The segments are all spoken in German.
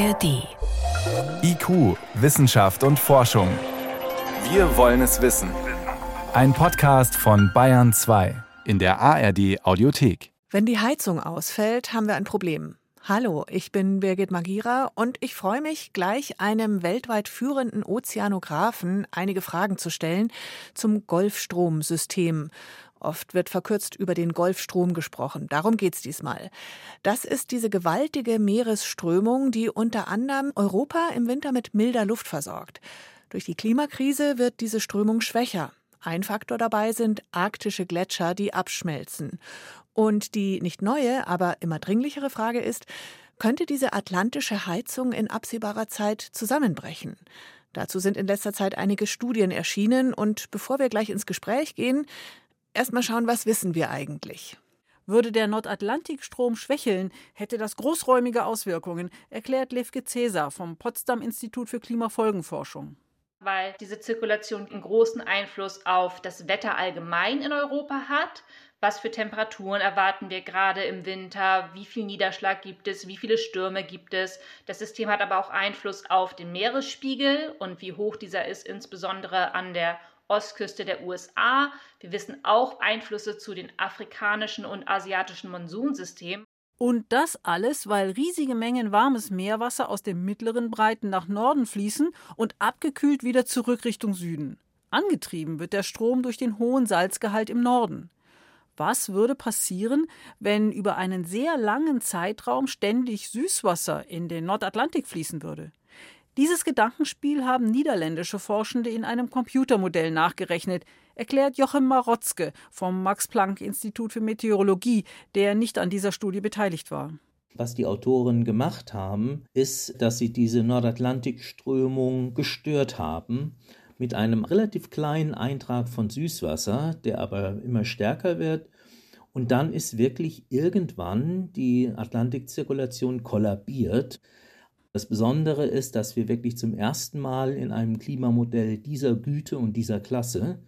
ARD. IQ, Wissenschaft und Forschung. Wir wollen es wissen. Ein Podcast von Bayern 2 in der ARD Audiothek. Wenn die Heizung ausfällt, haben wir ein Problem. Hallo, ich bin Birgit Magira und ich freue mich, gleich einem weltweit führenden Ozeanographen einige Fragen zu stellen zum Golfstromsystem Oft wird verkürzt über den Golfstrom gesprochen. Darum geht's diesmal. Das ist diese gewaltige Meeresströmung, die unter anderem Europa im Winter mit milder Luft versorgt. Durch die Klimakrise wird diese Strömung schwächer. Ein Faktor dabei sind arktische Gletscher, die abschmelzen. Und die nicht neue, aber immer dringlichere Frage ist, könnte diese atlantische Heizung in absehbarer Zeit zusammenbrechen? Dazu sind in letzter Zeit einige Studien erschienen und bevor wir gleich ins Gespräch gehen, Erstmal schauen, was wissen wir eigentlich? Würde der Nordatlantikstrom schwächeln, hätte das großräumige Auswirkungen, erklärt Levke Cäsar vom Potsdam Institut für Klimafolgenforschung. Weil diese Zirkulation einen großen Einfluss auf das Wetter allgemein in Europa hat. Was für Temperaturen erwarten wir gerade im Winter? Wie viel Niederschlag gibt es? Wie viele Stürme gibt es? Das System hat aber auch Einfluss auf den Meeresspiegel und wie hoch dieser ist, insbesondere an der Ostküste der USA. Wir wissen auch Einflüsse zu den afrikanischen und asiatischen Monsunsystemen. Und das alles, weil riesige Mengen warmes Meerwasser aus den mittleren Breiten nach Norden fließen und abgekühlt wieder zurück Richtung Süden. Angetrieben wird der Strom durch den hohen Salzgehalt im Norden. Was würde passieren, wenn über einen sehr langen Zeitraum ständig Süßwasser in den Nordatlantik fließen würde? Dieses Gedankenspiel haben niederländische Forschende in einem Computermodell nachgerechnet, erklärt Jochem Marotzke vom Max-Planck-Institut für Meteorologie, der nicht an dieser Studie beteiligt war. Was die Autoren gemacht haben, ist, dass sie diese Nordatlantikströmung gestört haben mit einem relativ kleinen Eintrag von Süßwasser, der aber immer stärker wird. Und dann ist wirklich irgendwann die Atlantikzirkulation kollabiert. Das Besondere ist, dass wir wirklich zum ersten Mal in einem Klimamodell dieser Güte und dieser Klasse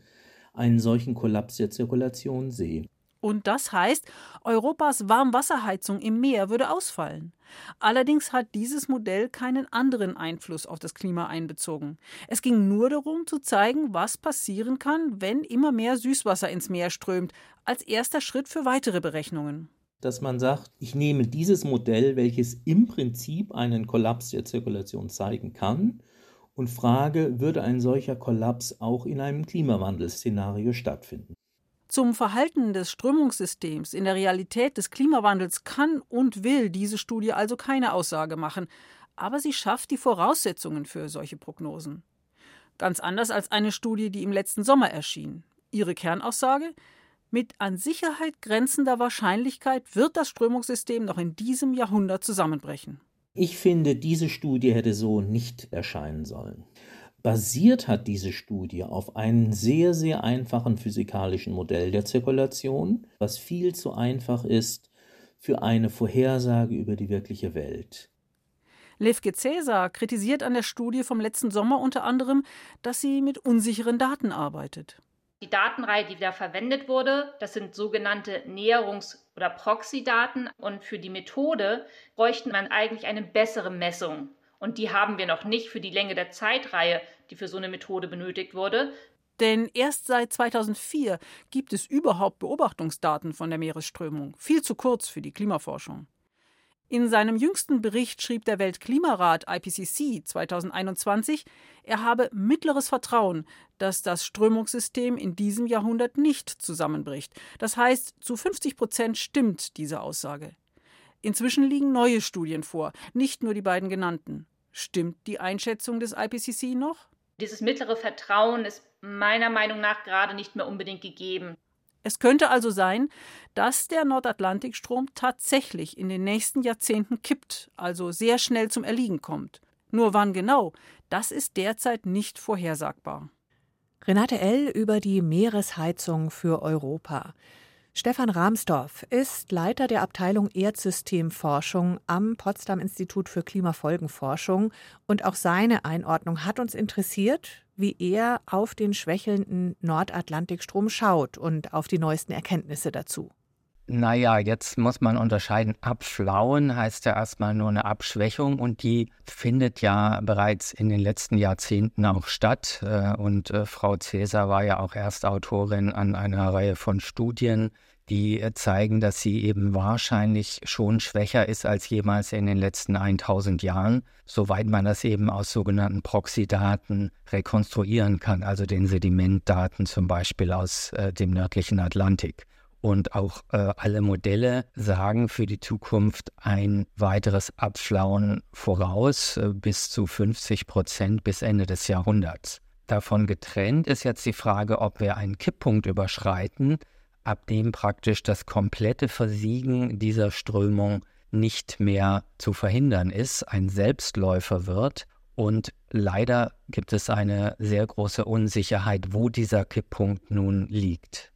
einen solchen Kollaps der Zirkulation sehen. Und das heißt, Europas Warmwasserheizung im Meer würde ausfallen. Allerdings hat dieses Modell keinen anderen Einfluss auf das Klima einbezogen. Es ging nur darum zu zeigen, was passieren kann, wenn immer mehr Süßwasser ins Meer strömt, als erster Schritt für weitere Berechnungen dass man sagt, ich nehme dieses Modell, welches im Prinzip einen Kollaps der Zirkulation zeigen kann, und frage, würde ein solcher Kollaps auch in einem Klimawandelszenario stattfinden? Zum Verhalten des Strömungssystems in der Realität des Klimawandels kann und will diese Studie also keine Aussage machen, aber sie schafft die Voraussetzungen für solche Prognosen. Ganz anders als eine Studie, die im letzten Sommer erschien. Ihre Kernaussage mit an Sicherheit grenzender Wahrscheinlichkeit wird das Strömungssystem noch in diesem Jahrhundert zusammenbrechen. Ich finde, diese Studie hätte so nicht erscheinen sollen. Basiert hat diese Studie auf einem sehr, sehr einfachen physikalischen Modell der Zirkulation, was viel zu einfach ist für eine Vorhersage über die wirkliche Welt. Levke Cäsar kritisiert an der Studie vom letzten Sommer unter anderem, dass sie mit unsicheren Daten arbeitet. Die Datenreihe, die da verwendet wurde, das sind sogenannte Näherungs- oder Proxy-Daten. Und für die Methode bräuchten man eigentlich eine bessere Messung. Und die haben wir noch nicht für die Länge der Zeitreihe, die für so eine Methode benötigt wurde. Denn erst seit 2004 gibt es überhaupt Beobachtungsdaten von der Meeresströmung. Viel zu kurz für die Klimaforschung. In seinem jüngsten Bericht schrieb der Weltklimarat IPCC 2021, er habe mittleres Vertrauen, dass das Strömungssystem in diesem Jahrhundert nicht zusammenbricht. Das heißt, zu 50 Prozent stimmt diese Aussage. Inzwischen liegen neue Studien vor, nicht nur die beiden genannten. Stimmt die Einschätzung des IPCC noch? Dieses mittlere Vertrauen ist meiner Meinung nach gerade nicht mehr unbedingt gegeben. Es könnte also sein, dass der Nordatlantikstrom tatsächlich in den nächsten Jahrzehnten kippt, also sehr schnell zum Erliegen kommt. Nur wann genau, das ist derzeit nicht vorhersagbar. Renate L. über die Meeresheizung für Europa. Stefan Rahmsdorf ist Leiter der Abteilung Erdsystemforschung am Potsdam Institut für Klimafolgenforschung und auch seine Einordnung hat uns interessiert wie er auf den schwächelnden Nordatlantikstrom schaut und auf die neuesten Erkenntnisse dazu. Naja, jetzt muss man unterscheiden. Abflauen heißt ja erstmal nur eine Abschwächung und die findet ja bereits in den letzten Jahrzehnten auch statt. Äh, und äh, Frau Cäsar war ja auch Erstautorin an einer Reihe von Studien, die äh, zeigen, dass sie eben wahrscheinlich schon schwächer ist als jemals in den letzten 1000 Jahren, soweit man das eben aus sogenannten Proxy-Daten rekonstruieren kann, also den Sedimentdaten zum Beispiel aus äh, dem nördlichen Atlantik. Und auch äh, alle Modelle sagen für die Zukunft ein weiteres Abflauen voraus, äh, bis zu 50 Prozent bis Ende des Jahrhunderts. Davon getrennt ist jetzt die Frage, ob wir einen Kipppunkt überschreiten, ab dem praktisch das komplette Versiegen dieser Strömung nicht mehr zu verhindern ist, ein Selbstläufer wird. Und leider gibt es eine sehr große Unsicherheit, wo dieser Kipppunkt nun liegt.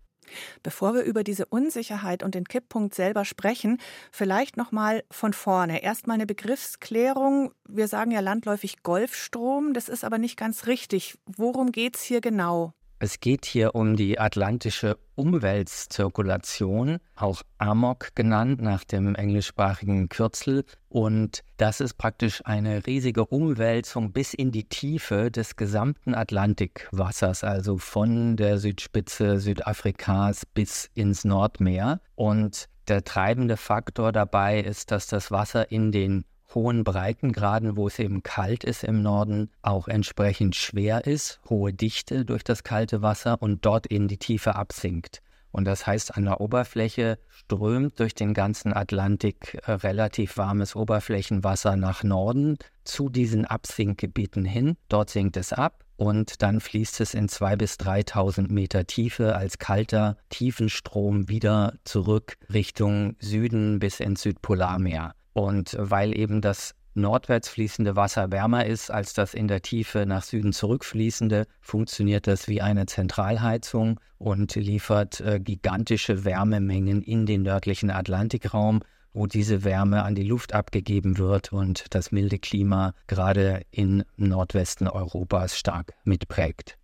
Bevor wir über diese Unsicherheit und den Kipppunkt selber sprechen, vielleicht noch mal von vorne. Erstmal eine Begriffsklärung. Wir sagen ja landläufig Golfstrom, das ist aber nicht ganz richtig. Worum geht es hier genau? Es geht hier um die atlantische Umweltzirkulation, auch AMOC genannt nach dem englischsprachigen Kürzel. Und das ist praktisch eine riesige Umwälzung bis in die Tiefe des gesamten Atlantikwassers, also von der Südspitze Südafrikas bis ins Nordmeer. Und der treibende Faktor dabei ist, dass das Wasser in den hohen Breitengraden, wo es eben kalt ist im Norden, auch entsprechend schwer ist, hohe Dichte durch das kalte Wasser und dort in die Tiefe absinkt. Und das heißt, an der Oberfläche strömt durch den ganzen Atlantik äh, relativ warmes Oberflächenwasser nach Norden zu diesen Absinkgebieten hin. Dort sinkt es ab und dann fließt es in 2.000 bis 3.000 Meter Tiefe als kalter Tiefenstrom wieder zurück Richtung Süden bis ins Südpolarmeer. Und weil eben das nordwärts fließende Wasser wärmer ist als das in der Tiefe nach Süden zurückfließende, funktioniert das wie eine Zentralheizung und liefert äh, gigantische Wärmemengen in den nördlichen Atlantikraum, wo diese Wärme an die Luft abgegeben wird und das milde Klima gerade im Nordwesten Europas stark mitprägt.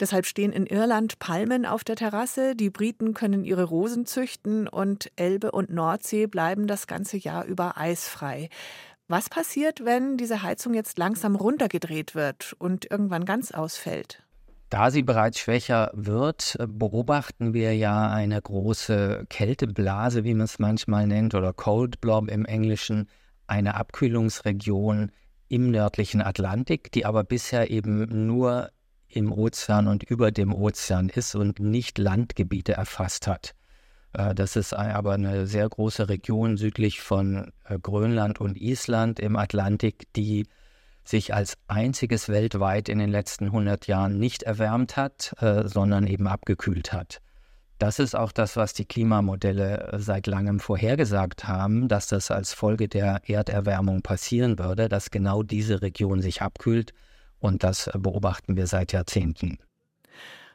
Deshalb stehen in Irland Palmen auf der Terrasse, die Briten können ihre Rosen züchten und Elbe und Nordsee bleiben das ganze Jahr über eisfrei. Was passiert, wenn diese Heizung jetzt langsam runtergedreht wird und irgendwann ganz ausfällt? Da sie bereits schwächer wird, beobachten wir ja eine große Kälteblase, wie man es manchmal nennt, oder Cold Blob im Englischen, eine Abkühlungsregion im nördlichen Atlantik, die aber bisher eben nur im Ozean und über dem Ozean ist und nicht Landgebiete erfasst hat. Äh, das ist aber eine sehr große Region südlich von äh, Grönland und Island im Atlantik, die sich als einziges weltweit in den letzten 100 Jahren nicht erwärmt hat, äh, sondern eben abgekühlt hat. Das ist auch das, was die Klimamodelle seit langem vorhergesagt haben, dass das als Folge der Erderwärmung passieren würde, dass genau diese Region sich abkühlt und das beobachten wir seit Jahrzehnten.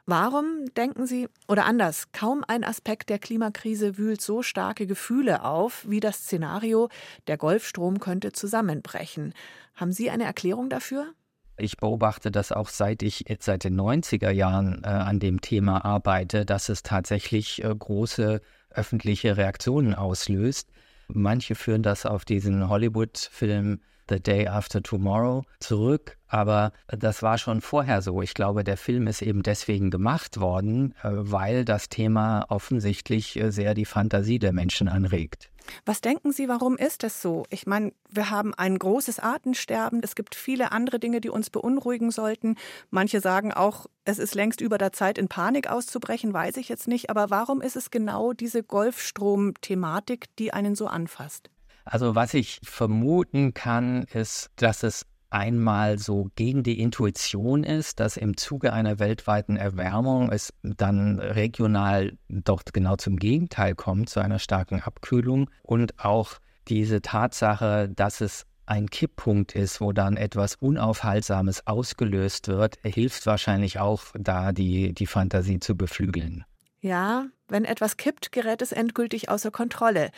Warum denken Sie, oder anders, kaum ein Aspekt der Klimakrise wühlt so starke Gefühle auf wie das Szenario, der Golfstrom könnte zusammenbrechen. Haben Sie eine Erklärung dafür? Ich beobachte das auch seit ich jetzt seit den 90er Jahren äh, an dem Thema arbeite, dass es tatsächlich äh, große öffentliche Reaktionen auslöst. Manche führen das auf diesen Hollywood-Film The Day After Tomorrow zurück. Aber das war schon vorher so. Ich glaube, der Film ist eben deswegen gemacht worden, äh, weil das Thema offensichtlich äh, sehr die Fantasie der Menschen anregt. Was denken Sie, warum ist das so? Ich meine, wir haben ein großes Artensterben. Es gibt viele andere Dinge, die uns beunruhigen sollten. Manche sagen auch, es ist längst über der Zeit, in Panik auszubrechen, weiß ich jetzt nicht. Aber warum ist es genau diese Golfstrom-Thematik, die einen so anfasst? Also was ich vermuten kann, ist, dass es einmal so gegen die Intuition ist, dass im Zuge einer weltweiten Erwärmung es dann regional doch genau zum Gegenteil kommt, zu einer starken Abkühlung und auch diese Tatsache, dass es ein Kipppunkt ist, wo dann etwas Unaufhaltsames ausgelöst wird, hilft wahrscheinlich auch da, die, die Fantasie zu beflügeln. Ja, wenn etwas kippt, gerät es endgültig außer Kontrolle.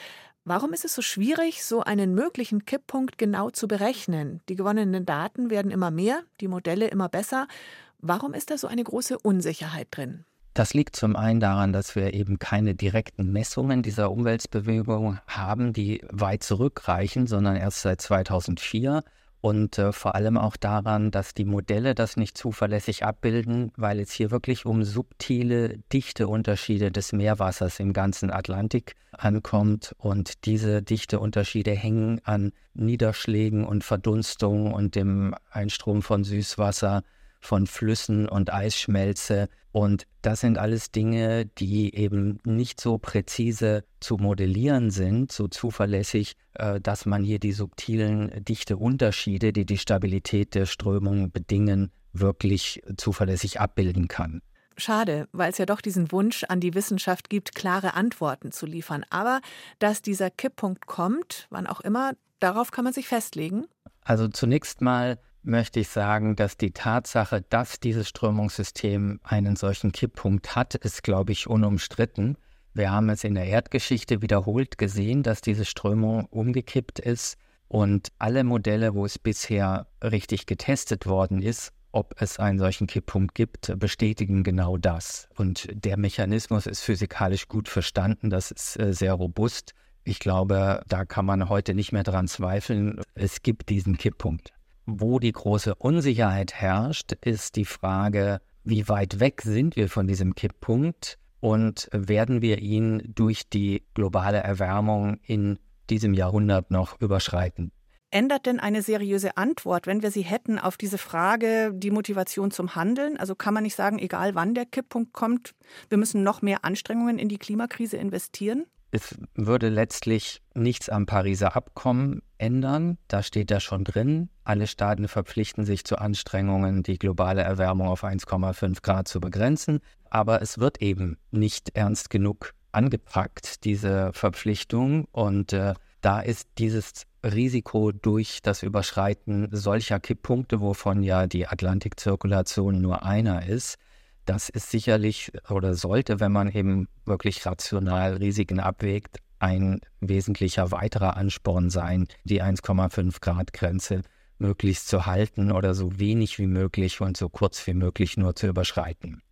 Warum ist es so schwierig, so einen möglichen Kipppunkt genau zu berechnen? Die gewonnenen Daten werden immer mehr, die Modelle immer besser. Warum ist da so eine große Unsicherheit drin? Das liegt zum einen daran, dass wir eben keine direkten Messungen dieser Umweltbewegung haben, die weit zurückreichen, sondern erst seit 2004 und äh, vor allem auch daran, dass die Modelle das nicht zuverlässig abbilden, weil es hier wirklich um subtile Dichteunterschiede des Meerwassers im ganzen Atlantik ankommt. Und diese Dichteunterschiede hängen an Niederschlägen und Verdunstungen und dem Einstrom von Süßwasser von Flüssen und Eisschmelze. Und das sind alles Dinge, die eben nicht so präzise zu modellieren sind, so zuverlässig, äh, dass man hier die subtilen dichte Unterschiede, die die Stabilität der Strömung bedingen, wirklich zuverlässig abbilden kann. Schade, weil es ja doch diesen Wunsch an die Wissenschaft gibt, klare Antworten zu liefern. Aber dass dieser Kipppunkt kommt, wann auch immer, darauf kann man sich festlegen. Also zunächst mal möchte ich sagen, dass die Tatsache, dass dieses Strömungssystem einen solchen Kipppunkt hat, ist, glaube ich, unumstritten. Wir haben es in der Erdgeschichte wiederholt gesehen, dass diese Strömung umgekippt ist. Und alle Modelle, wo es bisher richtig getestet worden ist, ob es einen solchen Kipppunkt gibt, bestätigen genau das. Und der Mechanismus ist physikalisch gut verstanden, das ist äh, sehr robust. Ich glaube, da kann man heute nicht mehr dran zweifeln. Es gibt diesen Kipppunkt. Wo die große Unsicherheit herrscht, ist die Frage, wie weit weg sind wir von diesem Kipppunkt und werden wir ihn durch die globale Erwärmung in diesem Jahrhundert noch überschreiten? Ändert denn eine seriöse Antwort, wenn wir sie hätten, auf diese Frage die Motivation zum Handeln? Also kann man nicht sagen, egal wann der Kipppunkt kommt, wir müssen noch mehr Anstrengungen in die Klimakrise investieren? Es würde letztlich nichts am Pariser Abkommen ändern. Da steht ja schon drin, alle Staaten verpflichten sich zu Anstrengungen, die globale Erwärmung auf 1,5 Grad zu begrenzen. Aber es wird eben nicht ernst genug angepackt, diese Verpflichtung. Und äh, da ist dieses Risiko durch das Überschreiten solcher Kipppunkte, wovon ja die Atlantikzirkulation nur einer ist, das ist sicherlich oder sollte, wenn man eben wirklich rational Risiken abwägt, ein wesentlicher weiterer Ansporn sein, die 1,5 Grad Grenze möglichst zu halten oder so wenig wie möglich und so kurz wie möglich nur zu überschreiten.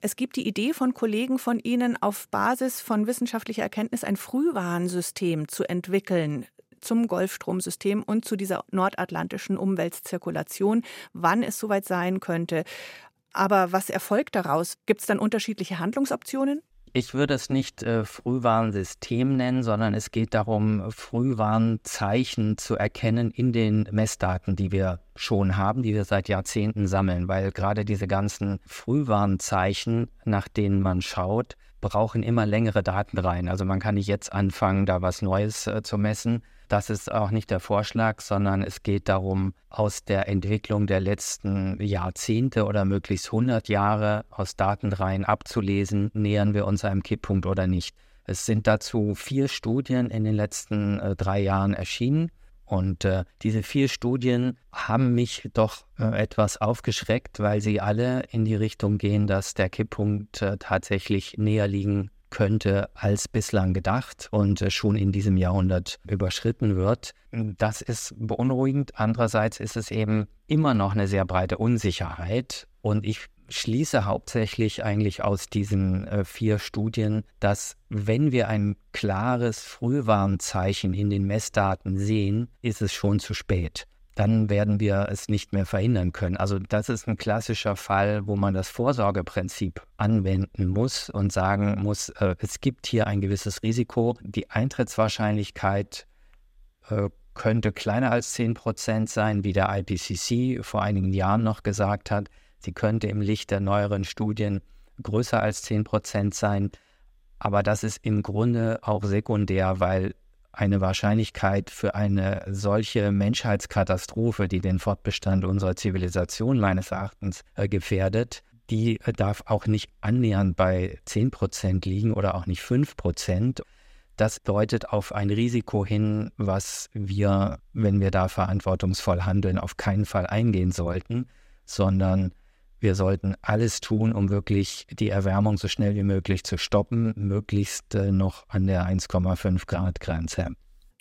Es gibt die Idee von Kollegen von Ihnen, auf Basis von wissenschaftlicher Erkenntnis ein Frühwarnsystem zu entwickeln zum Golfstromsystem und zu dieser nordatlantischen Umweltzirkulation, wann es soweit sein könnte. Aber was erfolgt daraus? Gibt es dann unterschiedliche Handlungsoptionen? Ich würde es nicht äh, Frühwarnsystem nennen, sondern es geht darum, Frühwarnzeichen zu erkennen in den Messdaten, die wir schon haben, die wir seit Jahrzehnten sammeln, weil gerade diese ganzen Frühwarnzeichen, nach denen man schaut, brauchen immer längere Datenreihen. Also man kann nicht jetzt anfangen, da was Neues äh, zu messen, das ist auch nicht der Vorschlag, sondern es geht darum, aus der Entwicklung der letzten Jahrzehnte oder möglichst 100 Jahre aus Datenreihen abzulesen, nähern wir uns einem Kipppunkt oder nicht. Es sind dazu vier Studien in den letzten äh, drei Jahren erschienen. Und äh, diese vier Studien haben mich doch äh, etwas aufgeschreckt, weil sie alle in die Richtung gehen, dass der Kipppunkt äh, tatsächlich näher liegen könnte als bislang gedacht und äh, schon in diesem Jahrhundert überschritten wird. Das ist beunruhigend. Andererseits ist es eben immer noch eine sehr breite Unsicherheit und ich schließe hauptsächlich eigentlich aus diesen äh, vier Studien, dass wenn wir ein klares Frühwarnzeichen in den Messdaten sehen, ist es schon zu spät dann werden wir es nicht mehr verhindern können. Also das ist ein klassischer Fall, wo man das Vorsorgeprinzip anwenden muss und sagen muss, äh, es gibt hier ein gewisses Risiko. Die Eintrittswahrscheinlichkeit äh, könnte kleiner als 10 Prozent sein, wie der IPCC vor einigen Jahren noch gesagt hat. Sie könnte im Licht der neueren Studien größer als 10 Prozent sein. Aber das ist im Grunde auch sekundär, weil eine Wahrscheinlichkeit für eine solche Menschheitskatastrophe, die den Fortbestand unserer Zivilisation meines Erachtens äh, gefährdet, die äh, darf auch nicht annähernd bei 10 Prozent liegen oder auch nicht 5 Prozent. Das deutet auf ein Risiko hin, was wir, wenn wir da verantwortungsvoll handeln, auf keinen Fall eingehen sollten, sondern wir sollten alles tun, um wirklich die Erwärmung so schnell wie möglich zu stoppen, möglichst äh, noch an der 1,5 Grad Grenze.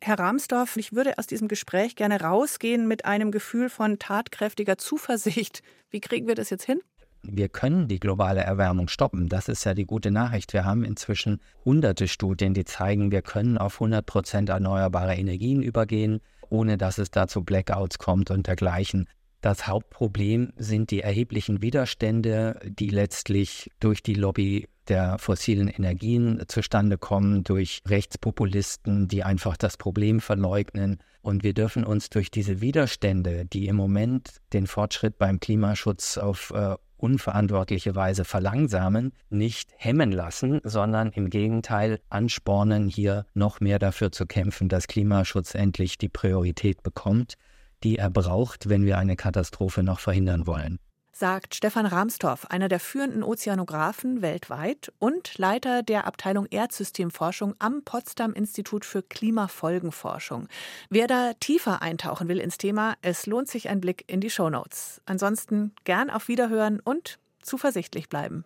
Herr Ramsdorf, ich würde aus diesem Gespräch gerne rausgehen mit einem Gefühl von tatkräftiger Zuversicht. Wie kriegen wir das jetzt hin? Wir können die globale Erwärmung stoppen. Das ist ja die gute Nachricht. Wir haben inzwischen hunderte Studien, die zeigen, wir können auf 100 Prozent erneuerbare Energien übergehen, ohne dass es da zu Blackouts kommt und dergleichen. Das Hauptproblem sind die erheblichen Widerstände, die letztlich durch die Lobby der fossilen Energien zustande kommen, durch Rechtspopulisten, die einfach das Problem verleugnen. Und wir dürfen uns durch diese Widerstände, die im Moment den Fortschritt beim Klimaschutz auf äh, unverantwortliche Weise verlangsamen, nicht hemmen lassen, sondern im Gegenteil anspornen, hier noch mehr dafür zu kämpfen, dass Klimaschutz endlich die Priorität bekommt die er braucht, wenn wir eine Katastrophe noch verhindern wollen. Sagt Stefan Rahmstorff, einer der führenden Ozeanographen weltweit und Leiter der Abteilung Erdsystemforschung am Potsdam Institut für Klimafolgenforschung. Wer da tiefer eintauchen will ins Thema, es lohnt sich ein Blick in die Shownotes. Ansonsten gern auf Wiederhören und zuversichtlich bleiben.